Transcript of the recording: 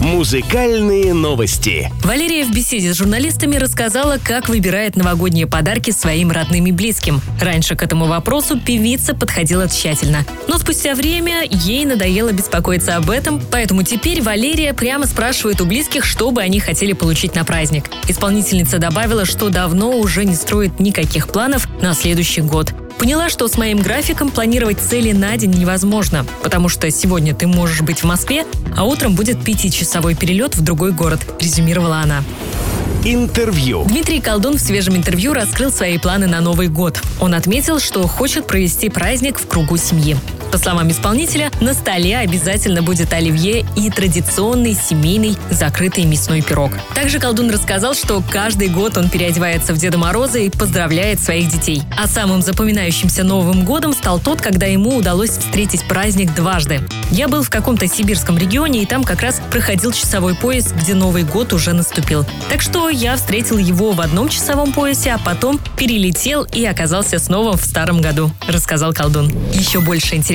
Музыкальные новости. Валерия в беседе с журналистами рассказала, как выбирает новогодние подарки своим родным и близким. Раньше к этому вопросу певица подходила тщательно. Но спустя время ей надоело беспокоиться об этом, поэтому теперь Валерия прямо спрашивает у близких, что бы они хотели получить на праздник. Исполнительница добавила, что давно уже не строит никаких планов на следующий год. Поняла, что с моим графиком планировать цели на день невозможно, потому что сегодня ты можешь быть в Москве, а утром будет пятичасовой перелет в другой город, резюмировала она. Интервью. Дмитрий Колдун в свежем интервью раскрыл свои планы на Новый год. Он отметил, что хочет провести праздник в кругу семьи. По словам исполнителя, на столе обязательно будет оливье и традиционный семейный закрытый мясной пирог. Также колдун рассказал, что каждый год он переодевается в Деда Мороза и поздравляет своих детей. А самым запоминающимся Новым годом стал тот, когда ему удалось встретить праздник дважды. Я был в каком-то сибирском регионе, и там как раз проходил часовой пояс, где Новый год уже наступил. Так что я встретил его в одном часовом поясе, а потом перелетел и оказался снова в старом году, рассказал колдун. Еще больше